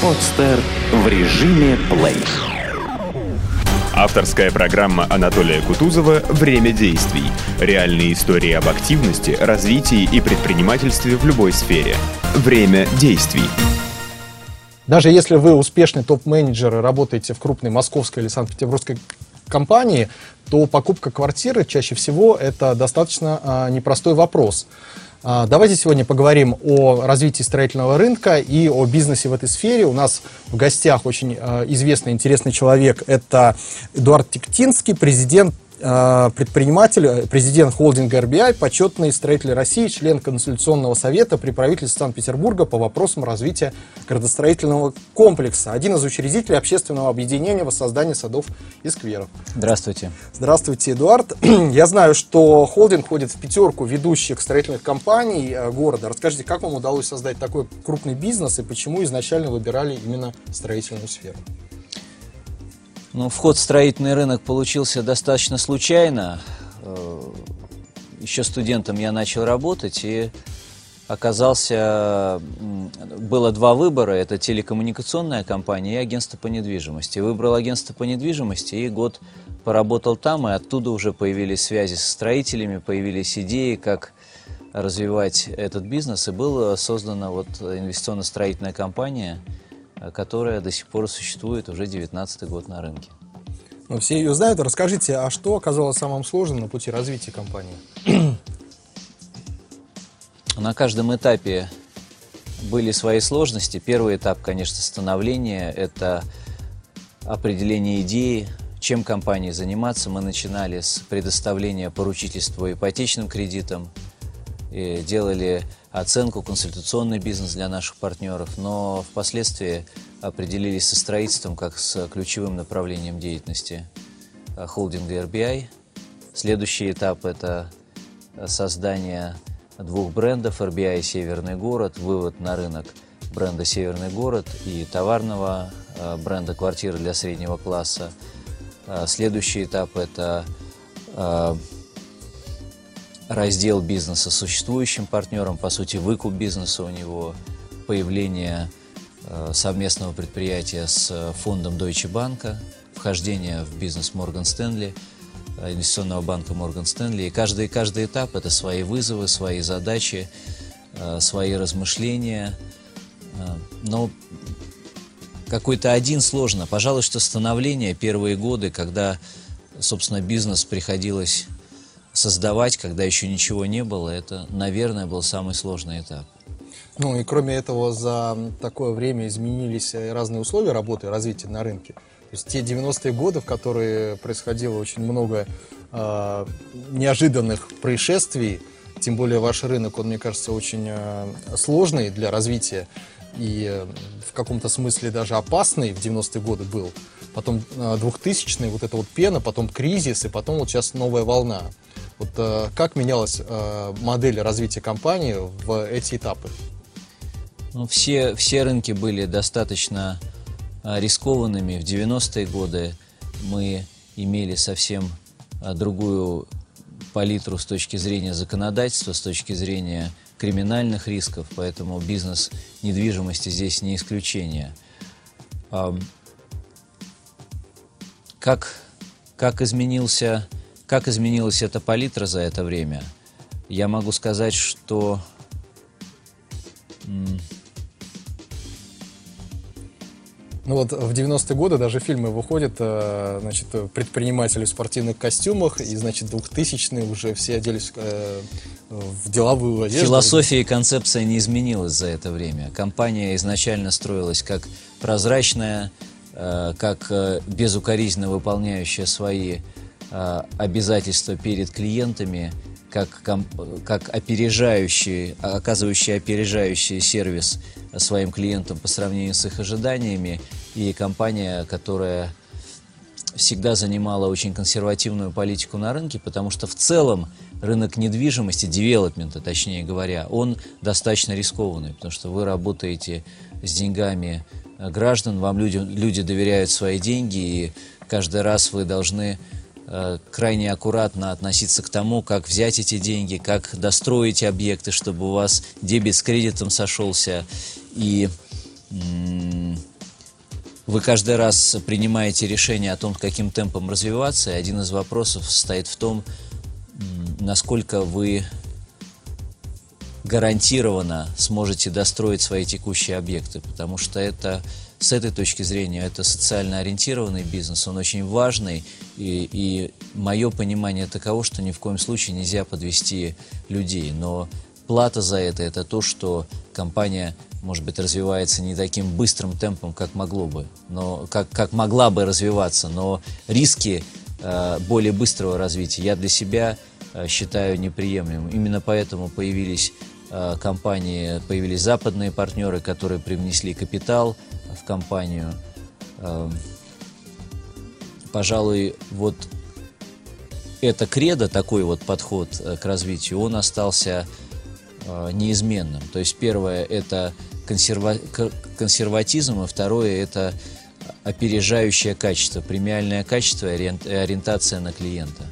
Подстер в режиме плей. Авторская программа Анатолия Кутузова «Время действий». Реальные истории об активности, развитии и предпринимательстве в любой сфере. Время действий. Даже если вы успешный топ-менеджер и работаете в крупной московской или санкт-петербургской компании, то покупка квартиры чаще всего это достаточно а, непростой вопрос. А, давайте сегодня поговорим о развитии строительного рынка и о бизнесе в этой сфере. У нас в гостях очень а, известный, интересный человек. Это Эдуард Тектинский, президент предприниматель, э, президент холдинга РБИ, почетный строитель России, член Консультационного совета при правительстве Санкт-Петербурга по вопросам развития градостроительного комплекса, один из учредителей общественного объединения воссоздания садов и скверов. Здравствуйте. Здравствуйте, Эдуард. Я знаю, что холдинг входит в пятерку ведущих строительных компаний э, города. Расскажите, как вам удалось создать такой крупный бизнес и почему изначально выбирали именно строительную сферу? Ну, вход в строительный рынок получился достаточно случайно. Э, Еще студентом я начал работать и оказался... Было два выбора. Это телекоммуникационная компания и агентство по недвижимости. Выбрал агентство по недвижимости и год поработал там, и оттуда уже появились связи со строителями, появились идеи, как развивать этот бизнес, и была создана вот инвестиционно-строительная компания – которая до сих пор существует уже 19 год на рынке. Ну, все ее знают. Расскажите, а что оказалось самым сложным на пути развития компании? На каждом этапе были свои сложности. Первый этап, конечно, становления – это определение идеи, чем компании заниматься. Мы начинали с предоставления поручительства ипотечным кредитам, делали оценку, консультационный бизнес для наших партнеров, но впоследствии определились со строительством как с ключевым направлением деятельности э, холдинга RBI. Следующий этап – это создание двух брендов RBI «Северный город», вывод на рынок бренда «Северный город» и товарного э, бренда «Квартира для среднего класса». Э, следующий этап – это раздел бизнеса существующим партнером, по сути, выкуп бизнеса у него, появление э, совместного предприятия с фондом Deutsche Bank, вхождение в бизнес Morgan Stanley, э, инвестиционного банка Morgan Stanley. И каждый, каждый этап – это свои вызовы, свои задачи, э, свои размышления. Но какой-то один сложно. Пожалуй, что становление первые годы, когда, собственно, бизнес приходилось создавать, когда еще ничего не было, это, наверное, был самый сложный этап. Ну и кроме этого, за такое время изменились разные условия работы и развития на рынке. То есть те 90-е годы, в которые происходило очень много э, неожиданных происшествий, тем более ваш рынок, он, мне кажется, очень э, сложный для развития и э, в каком-то смысле даже опасный в 90-е годы был. Потом э, 2000-е, вот эта вот пена, потом кризис, и потом вот сейчас новая волна. Вот э, как менялась э, модель развития компании в эти этапы? Ну, все, все рынки были достаточно э, рискованными. В 90-е годы мы имели совсем э, другую палитру с точки зрения законодательства, с точки зрения криминальных рисков, поэтому бизнес недвижимости здесь не исключение. Как, как изменился как изменилась эта палитра за это время? Я могу сказать, что ну вот в 90-е годы даже фильмы выходят, э, значит, предприниматели в спортивных костюмах, и, значит, 2000-е уже все оделись э, в деловую одежду. Философия и концепция не изменилась за это время. Компания изначально строилась как прозрачная, э, как безукоризненно выполняющая свои обязательства перед клиентами, как, как опережающий, оказывающий опережающий сервис своим клиентам по сравнению с их ожиданиями, и компания, которая всегда занимала очень консервативную политику на рынке, потому что в целом рынок недвижимости, девелопмента, точнее говоря, он достаточно рискованный, потому что вы работаете с деньгами граждан, вам люди, люди доверяют свои деньги, и каждый раз вы должны Э, крайне аккуратно относиться к тому, как взять эти деньги, как достроить объекты, чтобы у вас дебет с кредитом сошелся. И вы каждый раз принимаете решение о том, каким темпом развиваться, и один из вопросов состоит в том, насколько вы гарантированно сможете достроить свои текущие объекты, потому что это с этой точки зрения это социально ориентированный бизнес, он очень важный, и, и мое понимание таково, что ни в коем случае нельзя подвести людей, но плата за это это то, что компания может быть, развивается не таким быстрым темпом, как могло бы, но как, как могла бы развиваться, но риски э, более быстрого развития я для себя э, считаю неприемлемым. Именно поэтому появились э, компании, появились западные партнеры, которые привнесли капитал в компанию. Э, пожалуй, вот это кредо, такой вот подход э, к развитию, он остался э, неизменным. То есть первое это консерва... консерватизм, а второе – это опережающее качество, премиальное качество и ориентация на клиента.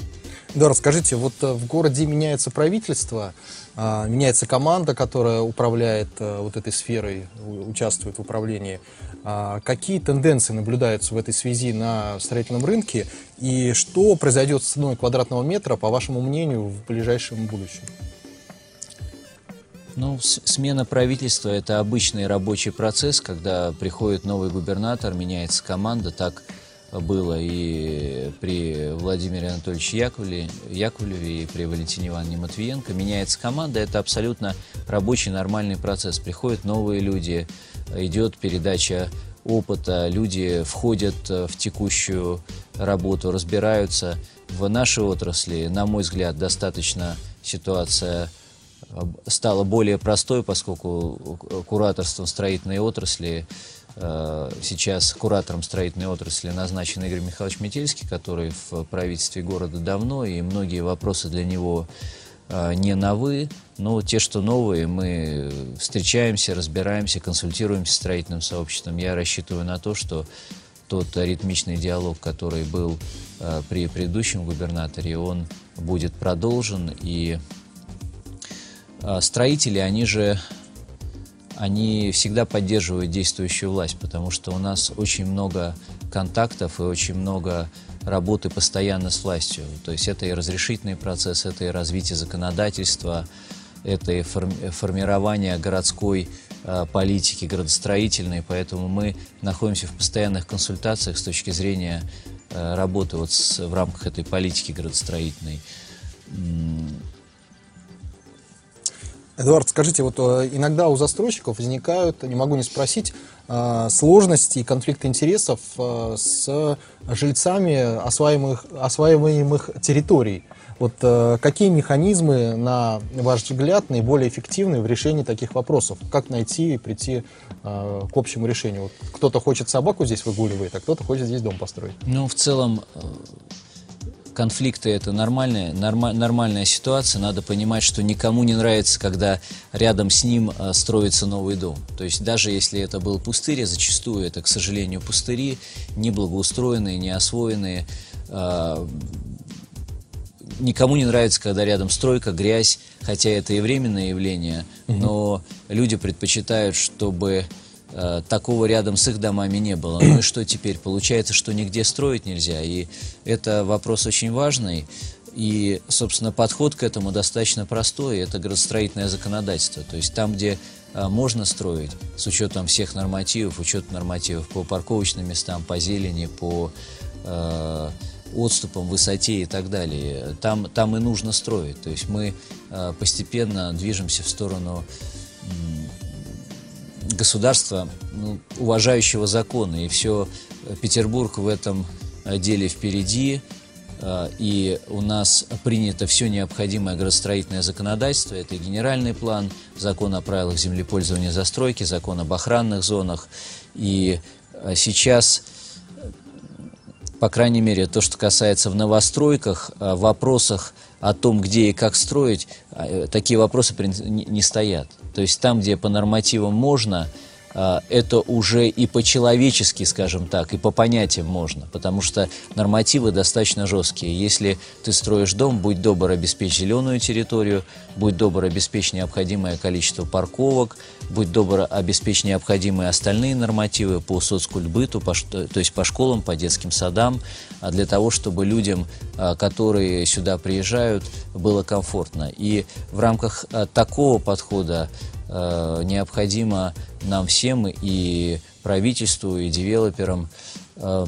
Да, расскажите, вот э, в городе меняется правительство, а, меняется команда, которая управляет э, вот этой сферой, участвует в управлении. А, какие тенденции наблюдаются в этой связи на строительном рынке и что произойдет с ценой квадратного метра, по вашему мнению, в ближайшем будущем? Ну, смена правительства – это обычный рабочий процесс, когда приходит новый губернатор, меняется команда. Так было и при Владимире Анатольевиче Яковлеве, Яковлеве и при Валентине Ивановне Матвиенко. Меняется команда – это абсолютно рабочий, нормальный процесс. Приходят новые люди, идет передача опыта, люди входят в текущую работу, разбираются. В нашей отрасли, на мой взгляд, достаточно ситуация – стала более простой, поскольку кураторством строительной отрасли э, сейчас куратором строительной отрасли назначен Игорь Михайлович Метельский, который в правительстве города давно, и многие вопросы для него э, не новы, но те, что новые, мы встречаемся, разбираемся, консультируемся с строительным сообществом. Я рассчитываю на то, что тот ритмичный диалог, который был э, при предыдущем губернаторе, он будет продолжен, и строители, они же они всегда поддерживают действующую власть, потому что у нас очень много контактов и очень много работы постоянно с властью. То есть это и разрешительный процесс, это и развитие законодательства, это и формирование городской э, политики, градостроительной, поэтому мы находимся в постоянных консультациях с точки зрения э, работы вот с, в рамках этой политики градостроительной. Эдуард, скажите, вот э, иногда у застройщиков возникают, не могу не спросить, э, сложности и конфликты интересов э, с жильцами осваиваемых, осваиваемых территорий. Вот какие механизмы, на ваш взгляд, наиболее эффективны в решении таких вопросов? Как найти и прийти к общему решению? Вот кто-то хочет собаку здесь выгуливает, а кто-то хочет здесь дом построить. Ну, в целом, конфликты это нормальная, норма, нормальная ситуация. Надо понимать, что никому не нравится, когда рядом с ним э, строится новый дом. То есть даже если это был пустырь, а зачастую это, к сожалению, пустыри, не благоустроенные, не освоенные. Э, никому не нравится, когда рядом стройка, грязь, хотя это и временное явление, но люди предпочитают, чтобы Э, такого рядом с их домами не было. Ну и что теперь? Получается, что нигде строить нельзя. И это вопрос очень важный. И, собственно, подход к этому достаточно простой. Это градостроительное законодательство. То есть там, где э, можно строить, с учетом всех нормативов, учет нормативов по парковочным местам, по зелени, по э, отступам, высоте и так далее, там, там и нужно строить. То есть мы э, постепенно движемся в сторону государства, ну, уважающего законы. И все, э, Петербург в этом э, деле впереди. Э, и у нас принято все необходимое градостроительное законодательство. Это и генеральный план, закон о правилах землепользования застройки, закон об охранных зонах. И сейчас по крайней мере, то, что касается в новостройках, в вопросах о том, где и как строить, такие вопросы не стоят. То есть там, где по нормативам можно, это уже и по-человечески, скажем так, и по понятиям можно, потому что нормативы достаточно жесткие. Если ты строишь дом, будь добр, обеспечь зеленую территорию, будь добр, обеспечь необходимое количество парковок, будь добр, обеспечь необходимые остальные нормативы по соцкультбыту, по, то есть по школам, по детским садам, а для того, чтобы людям, а, которые сюда приезжают, было комфортно. И в рамках такого подхода необходимо нам всем и правительству, и девелоперам э,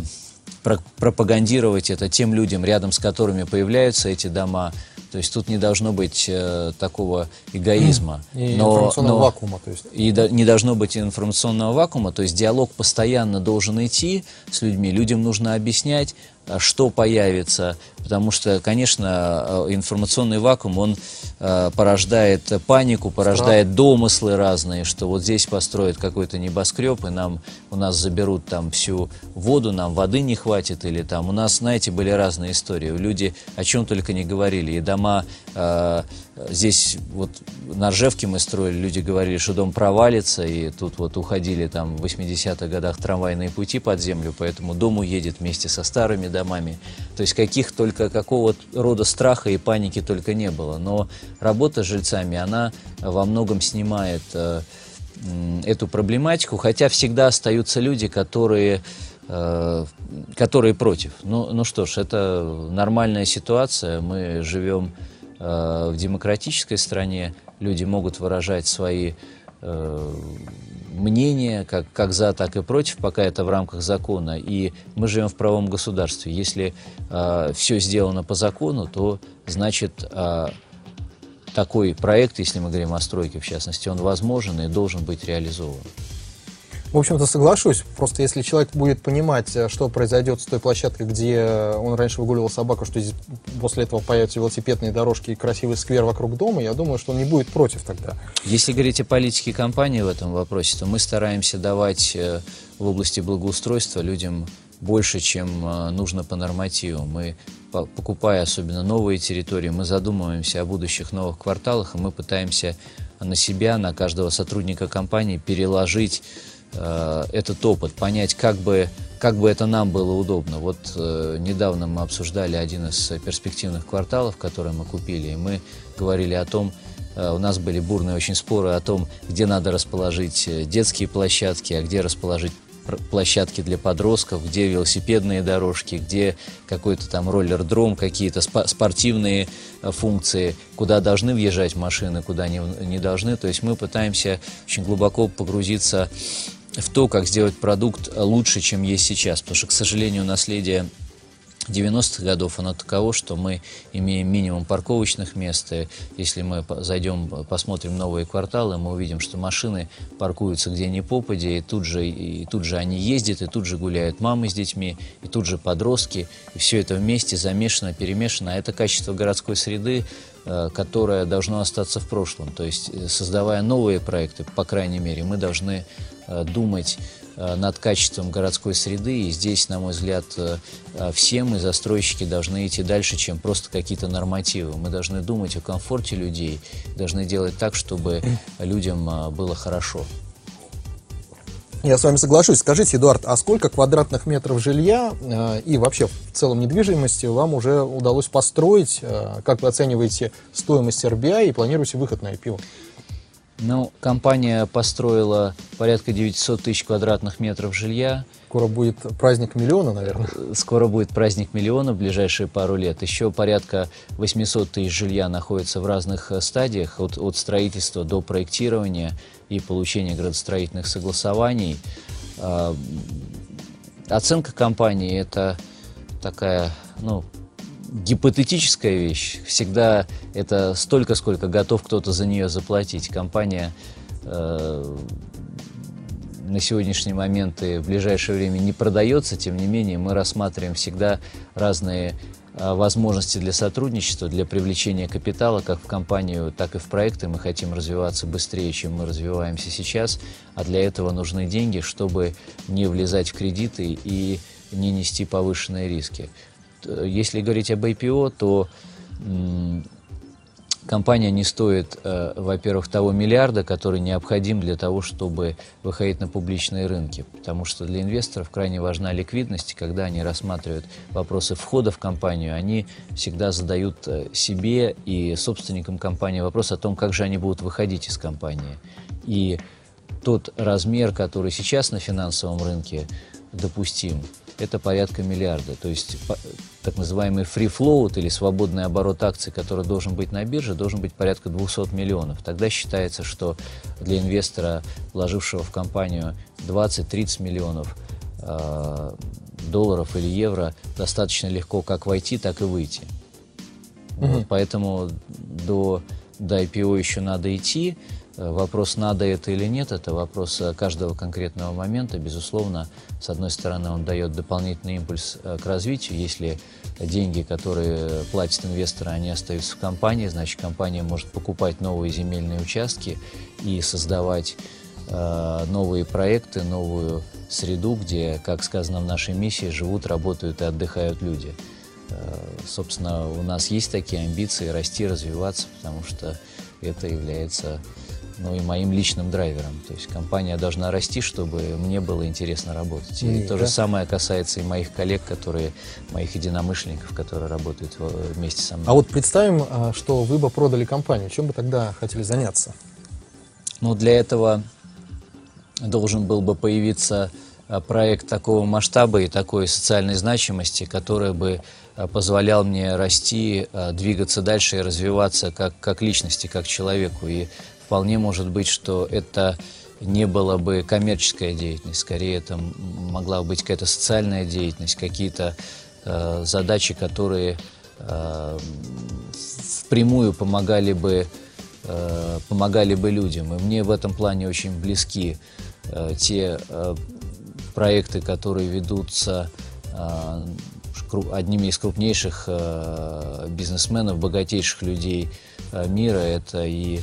пропагандировать это тем людям, рядом с которыми появляются эти дома. То есть тут не должно быть э, такого эгоизма. И но, информационного но, вакуума. То есть. И до, не должно быть информационного вакуума. То есть диалог постоянно должен идти с людьми. Людям нужно объяснять, что появится, потому что, конечно, э, информационный вакуум, он э, порождает панику, порождает Страх. домыслы разные, что вот здесь построят какой-то небоскреб, и нам, у нас заберут там всю воду, нам воды не хватит, или там, у нас, знаете, были разные истории, люди о чем только не говорили, и дома э, Здесь вот на Ржевке мы строили, люди говорили, что дом провалится, и тут вот уходили там в 80-х годах трамвайные пути под землю, поэтому дом уедет вместе со старыми домами. То есть каких только, какого рода страха и паники только не было. Но работа с жильцами, она во многом снимает э, эту проблематику, хотя всегда остаются люди, которые э, которые против. Ну, ну что ж, это нормальная ситуация, мы живем Э, в демократической стране люди могут выражать свои э, мнения, как, как за, так и против, пока это в рамках закона. И мы живем в правом государстве. Если э, все сделано по закону, то значит э, такой проект, если мы говорим о стройке в частности, он возможен и должен быть реализован. В общем-то, соглашусь. Просто если человек будет понимать, э, что произойдет с той площадкой, где он раньше выгуливал собаку, что здесь после этого появятся велосипедные дорожки и красивый сквер вокруг дома, я думаю, что он не будет против тогда. Если говорить о политике компании в этом вопросе, то мы стараемся давать э, в области благоустройства людям больше, чем э, нужно по нормативу. Мы, покупая особенно новые территории, мы задумываемся о будущих новых кварталах, и мы пытаемся на себя, на каждого сотрудника компании переложить Э, этот опыт, понять, как бы, как бы это нам было удобно. Вот э, недавно мы обсуждали один из перспективных кварталов, который мы купили, и мы говорили о том, э, у нас были бурные очень споры о том, где надо расположить э, детские площадки, а где расположить площадки для подростков, где велосипедные дорожки, где какой-то там роллер-дром, какие-то спортивные э, функции, куда должны въезжать машины, куда не, не должны. То есть мы пытаемся очень глубоко погрузиться в то, как сделать продукт лучше, чем есть сейчас. Потому что, к сожалению, наследие 90-х годов оно таково, что мы имеем минимум парковочных мест. И если мы зайдем, посмотрим новые кварталы, мы увидим, что машины паркуются где ни попадя, и тут же, и тут же они ездят, и тут же гуляют мамы с детьми, и тут же подростки. И все это вместе замешано, перемешано. А это качество городской среды, э, которое должно остаться в прошлом. То есть, э, создавая новые проекты, по крайней мере, мы должны э, думать над качеством городской среды. И здесь, на мой взгляд, э, э, все мы, застройщики, должны идти дальше, чем просто какие-то нормативы. Мы должны думать о комфорте людей, должны делать так, чтобы людям было хорошо. Я с вами соглашусь. Скажите, Эдуард, а сколько квадратных метров жилья э, и вообще в целом недвижимости вам уже удалось построить? Э, как вы оцениваете стоимость RBI и планируете выход на IPO? Ну, компания построила порядка 900 тысяч квадратных метров жилья. Скоро будет праздник миллиона, наверное. Скоро будет праздник миллиона в ближайшие пару лет. Еще порядка 800 тысяч жилья находится в разных э, стадиях, от, от строительства до проектирования и получения градостроительных согласований. А, оценка компании – это такая, ну, гипотетическая вещь. Всегда это столько, сколько готов кто-то за нее заплатить. Компания э, на сегодняшний момент и в ближайшее время не продается, тем не менее мы рассматриваем всегда разные э, возможности для сотрудничества, для привлечения капитала как в компанию, так и в проекты. Мы хотим развиваться быстрее, чем мы развиваемся сейчас, а для этого нужны деньги, чтобы не влезать в кредиты и не нести повышенные риски. Если говорить об IPO, то компания не стоит, э, во-первых, того миллиарда, который необходим для того, чтобы выходить на публичные рынки. Потому что для инвесторов крайне важна ликвидность. Когда они рассматривают вопросы входа в компанию, они всегда задают э, себе и собственникам компании вопрос о том, как же они будут выходить из компании. И тот размер, который сейчас на финансовом рынке допустим, это порядка миллиарда. То есть так называемый free float или свободный оборот акций, который должен быть на бирже, должен быть порядка 200 миллионов. Тогда считается, что для инвестора, вложившего в компанию 20-30 миллионов э, долларов или евро, достаточно легко как войти, так и выйти. Угу. Вот, поэтому до, до IPO еще надо идти. Э, вопрос, надо это или нет, это вопрос э, каждого конкретного момента. Безусловно, с одной стороны, он дает дополнительный импульс э, к развитию. Если деньги, которые платят инвесторы, они остаются в компании, значит, компания может покупать новые земельные участки и создавать новые проекты, новую среду, где, как сказано в нашей миссии, живут, работают и отдыхают люди. Собственно, у нас есть такие амбиции расти, развиваться, потому что это является ну и моим личным драйвером. То есть компания должна расти, чтобы мне было интересно работать. И, и то да? же самое касается и моих коллег, которые, моих единомышленников, которые работают вместе со мной. А вот представим, а, что вы бы продали компанию. Чем бы тогда хотели заняться? Ну, для этого должен был бы появиться а, проект такого масштаба и такой социальной значимости, который бы а, позволял мне расти, двигаться дальше и развиваться как, как личности, как человеку. И Вполне может быть, что это не была бы коммерческая деятельность, скорее это могла быть какая-то социальная деятельность, какие-то э, задачи, которые э, впрямую помогали бы, э, помогали бы людям. И мне в этом плане очень близки э, те э, проекты, которые ведутся э, одними из крупнейших э, бизнесменов, богатейших людей э, мира. Это и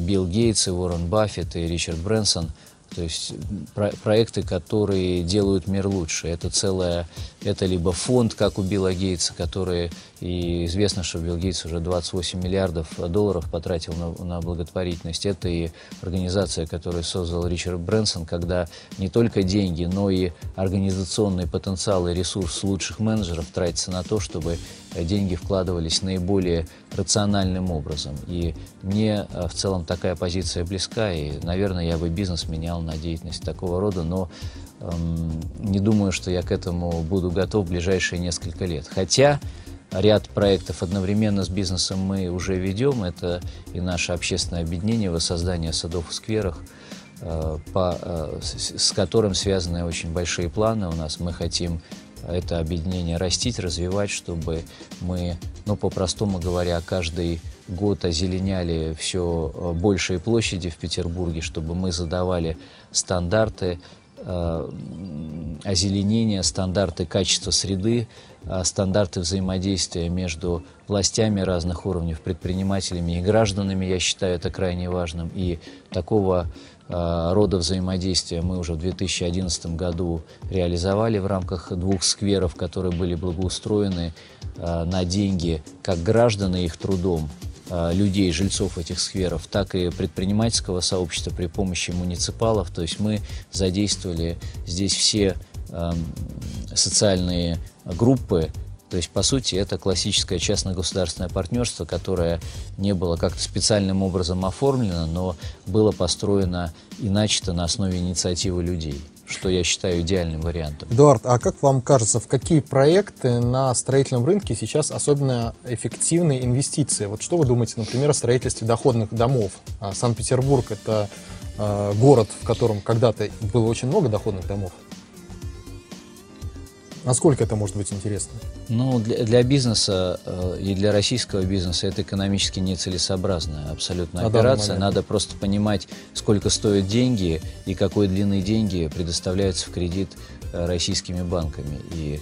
Билл Гейтс, и Уоррен Баффет, и Ричард Брэнсон – то есть про проекты, которые делают мир лучше. Это целое, это либо фонд, как у Билла Гейтса, который, и известно, что Билл Гейтс уже 28 миллиардов долларов потратил на, на благотворительность. Это и организация, которую создал Ричард Брэнсон, когда не только деньги, но и организационный потенциал и ресурс лучших менеджеров тратится на то, чтобы деньги вкладывались наиболее рациональным образом. И мне э, в целом такая позиция близка, и, наверное, я бы бизнес менял на деятельность такого рода, но не думаю, что я к этому буду готов в ближайшие несколько лет. Хотя ряд проектов одновременно с бизнесом мы уже ведем. Это и наше общественное объединение воссоздание садов и скверах, э, по, э, с, которым связаны очень большие планы у нас. Мы хотим это объединение растить, развивать, чтобы мы, ну, по-простому говоря, каждый год озеленяли все э, большие площади в Петербурге, чтобы мы задавали стандарты озеленения, стандарты качества среды, э, стандарты взаимодействия между властями разных уровней, предпринимателями и гражданами, я считаю это крайне важным. И такого Э, рода взаимодействия мы уже в 2011 году реализовали в рамках двух скверов, которые были благоустроены э, на деньги как граждан и их трудом э, людей, жильцов этих скверов, так и предпринимательского сообщества при помощи муниципалов. То есть мы задействовали здесь все эм, социальные группы, то есть, по сути, это классическое частно-государственное партнерство, которое не было как-то специальным образом оформлено, но было построено и начато на основе инициативы людей что я считаю идеальным вариантом. Эдуард, а как вам кажется, в какие проекты на строительном рынке сейчас особенно эффективны инвестиции? Вот что вы думаете, например, о строительстве доходных домов? А Санкт-Петербург – это э, город, в котором когда-то было очень много доходных домов. Насколько это может быть интересно? Ну, для, для бизнеса э, и для российского бизнеса это экономически нецелесообразная абсолютно На операция. Надо просто понимать, сколько стоят деньги и какой длины деньги предоставляются в кредит э, российскими банками. И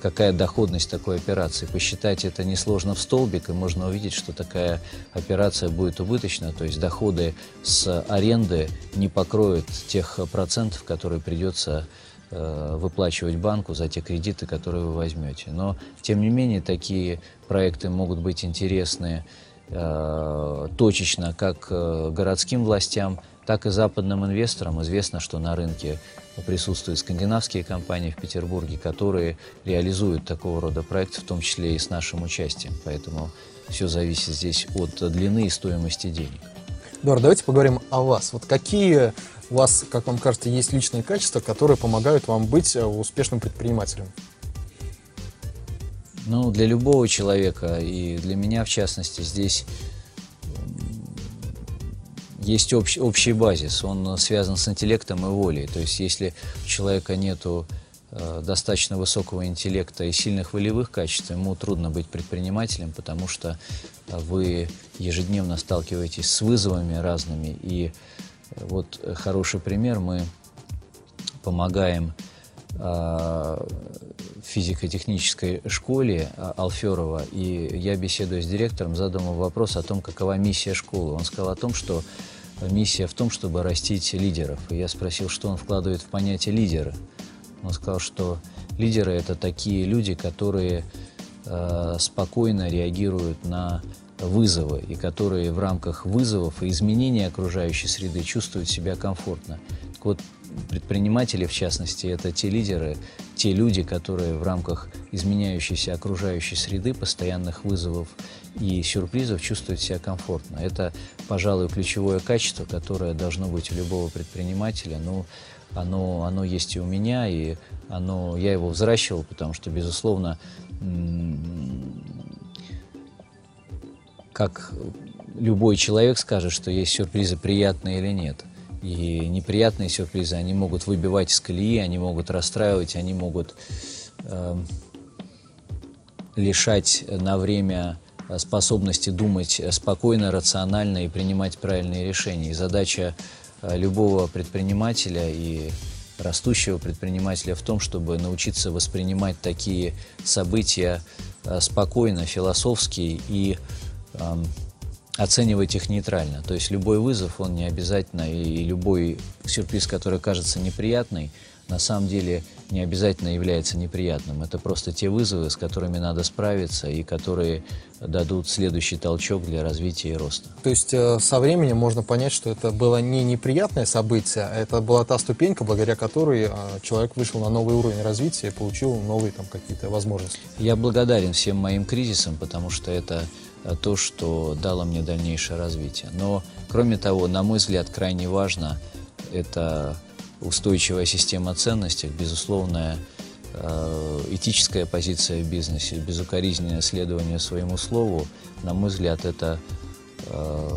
какая доходность такой операции. Посчитать это несложно в столбик, и можно увидеть, что такая операция будет убыточна, то есть доходы с аренды не покроют тех процентов, которые придется Э, выплачивать банку за те кредиты, которые вы возьмете. Но, тем не менее, такие проекты могут быть интересны э, точечно как э, городским властям, так и западным инвесторам. Известно, что на рынке присутствуют скандинавские компании в Петербурге, которые реализуют такого рода проекты, в том числе и с нашим участием. Поэтому все зависит здесь от длины и стоимости денег. Эдуард, давайте поговорим о вас. Вот какие у вас, как вам кажется, есть личные качества, которые помогают вам быть э, успешным предпринимателем? Ну, для любого человека, и для меня в частности, здесь есть общ, общий базис, он связан с интеллектом и волей. То есть если у человека нету э, достаточно высокого интеллекта и сильных волевых качеств, ему трудно быть предпринимателем, потому что э, вы ежедневно сталкиваетесь с вызовами разными. И вот хороший пример, мы помогаем э, физико-технической школе э, Алферова, и я, беседуя с директором, задал ему вопрос о том, какова миссия школы. Он сказал о том, что миссия в том, чтобы растить лидеров. И я спросил, что он вкладывает в понятие лидера. Он сказал, что лидеры – это такие люди, которые э, спокойно реагируют на вызовы и которые в рамках вызовов и изменения окружающей среды чувствуют себя комфортно. Так вот, предприниматели, в частности, это те лидеры, те люди, которые в рамках изменяющейся окружающей среды, постоянных вызовов и сюрпризов чувствуют себя комфортно. Это, пожалуй, ключевое качество, которое должно быть у любого предпринимателя. Ну, оно, оно есть и у меня, и оно, я его взращивал, потому что, безусловно, как любой человек скажет, что есть сюрпризы приятные или нет – и неприятные сюрпризы, они могут выбивать из колеи, они могут расстраивать, они могут э, лишать на время способности думать спокойно, рационально и принимать правильные решения. И задача э, любого предпринимателя и растущего предпринимателя в том, чтобы научиться воспринимать такие события э, спокойно, философски и э, оценивать их нейтрально. То есть любой вызов, он не обязательно, и любой сюрприз, который кажется неприятный, на самом деле не обязательно является неприятным. Это просто те вызовы, с которыми надо справиться и которые дадут следующий толчок для развития и роста. То есть э, со временем можно понять, что это было не неприятное событие, а это была та ступенька, благодаря которой э, человек вышел на новый уровень развития и получил новые там какие-то возможности. Я благодарен всем моим кризисам, потому что это то, что дало мне дальнейшее развитие. Но, кроме того, на мой взгляд, крайне важно это устойчивая система ценностей, безусловная э, этическая позиция в бизнесе, безукоризненное следование своему слову, на мой взгляд, это э,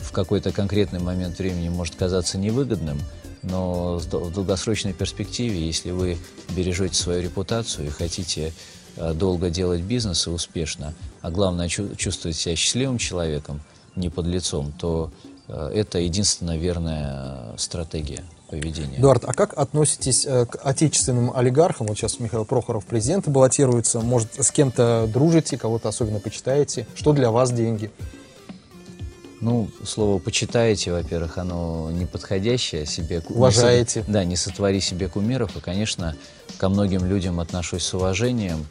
в какой-то конкретный момент времени может казаться невыгодным, но в долгосрочной перспективе, если вы бережете свою репутацию и хотите долго делать бизнес и успешно, а главное чувствовать себя счастливым человеком, не под лицом, то э, это единственная верная стратегия поведения. Эдуард, а как относитесь э, к отечественным олигархам? Вот сейчас Михаил Прохоров президент баллотируется. Может, с кем-то дружите, кого-то особенно почитаете? Что для вас деньги? Ну, слово «почитаете», во-первых, оно неподходящее себе. Уважаете. Не, да, не сотвори себе кумиров. И, конечно, ко многим людям отношусь с уважением.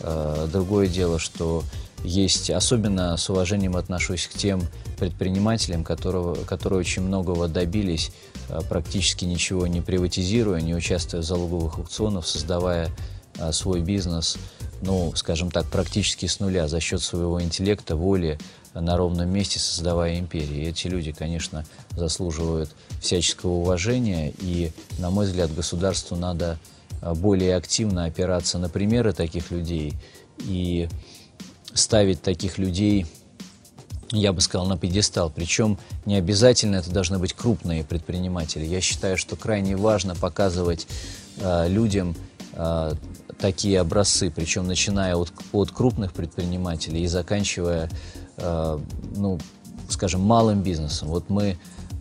Э, другое дело, что есть, особенно с уважением отношусь к тем предпринимателям, которого, которые очень многого добились, э, практически ничего не приватизируя, не участвуя в залоговых аукционах, создавая э, свой бизнес, ну, скажем так, практически с нуля за счет своего интеллекта, воли, на ровном месте создавая империи. И эти люди, конечно, заслуживают всяческого уважения, и, на мой взгляд, государству надо э, более активно опираться на примеры таких людей и ставить таких людей, я бы сказал, на пьедестал. Причем не обязательно это должны быть крупные предприниматели. Я считаю, что крайне важно показывать э, людям э, такие образцы, причем начиная от, от крупных предпринимателей и заканчивая, э, ну, скажем, малым бизнесом. Вот мы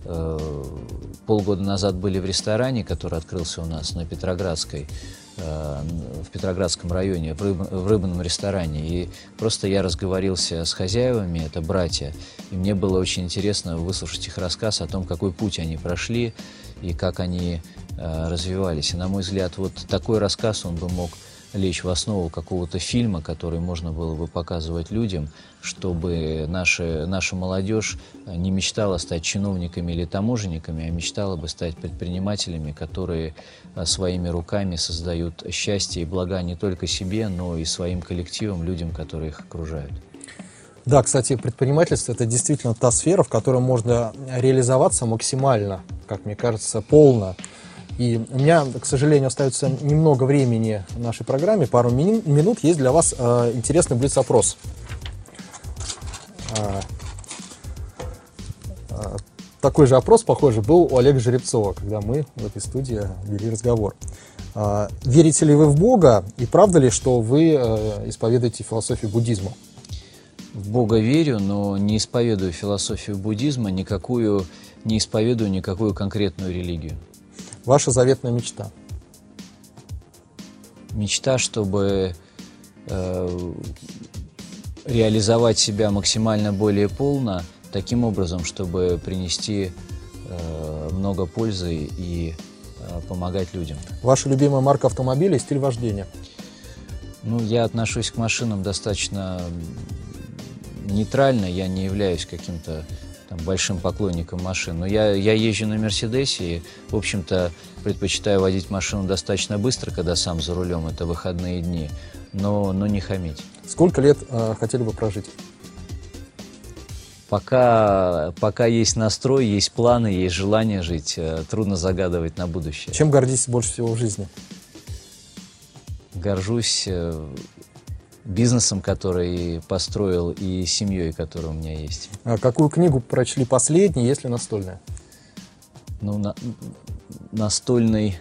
э, полгода назад были в ресторане, который открылся у нас на Петроградской. Э, в Петроградском районе, в, рыб, в рыбном ресторане. И просто я разговорился с хозяевами, это братья, и мне было очень интересно выслушать их рассказ о том, какой путь они прошли и как они э, развивались. И, на мой взгляд, вот такой рассказ, он бы мог лечь в основу какого-то фильма, который можно было бы показывать людям, чтобы наши, наша молодежь не мечтала стать чиновниками или таможенниками, а мечтала бы стать предпринимателями, которые а, своими руками создают счастье и блага не только себе, но и своим коллективам, людям, которые их окружают. Да, кстати, предпринимательство это действительно та сфера, в которой можно реализоваться максимально, как мне кажется, полно. И у меня, к сожалению, остается немного времени в нашей программе, пару минут. Есть для вас э, интересный блиц-опрос. Э, э, такой же опрос, похоже, был у Олега Жеребцова, когда мы в этой студии вели разговор. Э, верите ли вы в Бога и правда ли, что вы э, исповедуете философию буддизма? В Бога верю, но не исповедую философию буддизма, никакую, не исповедую никакую конкретную религию. Ваша заветная мечта? Мечта, чтобы э, реализовать себя максимально более полно, таким образом, чтобы принести э, много пользы и э, помогать людям. Ваша любимая марка автомобиля и стиль вождения? Ну, я отношусь к машинам достаточно нейтрально, я не являюсь каким-то там, большим поклонником машин. Но я, я езжу на Мерседесе и, в общем-то, предпочитаю водить машину достаточно быстро, когда сам за рулем, это выходные дни, но, но не хамить. Сколько лет э, хотели бы прожить? Пока, пока есть настрой, есть планы, есть желание жить, э, трудно загадывать на будущее. Чем гордитесь больше всего в жизни? Горжусь э, бизнесом, который построил, и семьей, которая у меня есть. А какую книгу прочли последней, если настольная? Ну, на, настольной,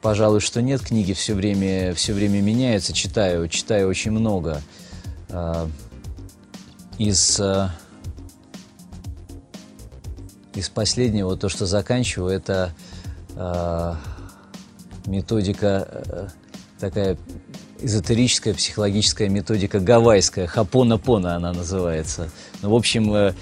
пожалуй, что нет. Книги все время, все время меняются. Читаю, читаю очень много. А, из, а, из последнего, то, что заканчиваю, это а, методика а, такая эзотерическая психологическая методика гавайская, хапона-пона она называется. Ну, в общем, э,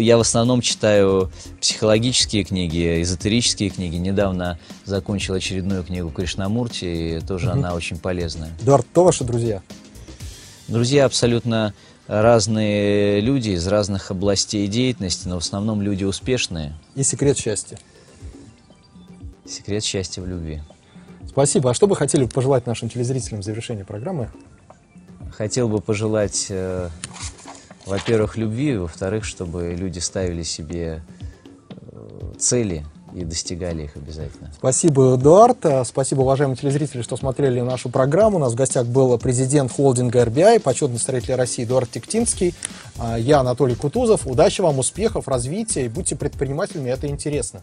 я в основном читаю психологические книги, эзотерические книги. Недавно закончил очередную книгу Кришнамурти, и тоже угу. она очень полезная. Эдуард, кто ваши друзья? Друзья абсолютно разные люди из разных областей деятельности, но в основном люди успешные. И секрет счастья? Секрет счастья в любви. Спасибо. А что бы хотели пожелать нашим телезрителям в завершении программы? Хотел бы пожелать, э, во-первых, любви, во-вторых, чтобы люди ставили себе э, цели и достигали их обязательно. Спасибо, Эдуард. Спасибо, уважаемые телезрители, что смотрели нашу программу. У нас в гостях был президент холдинга RBI, почетный строитель России Эдуард Тектинский. А, я Анатолий Кутузов. Удачи вам, успехов, развития и будьте предпринимателями, это интересно.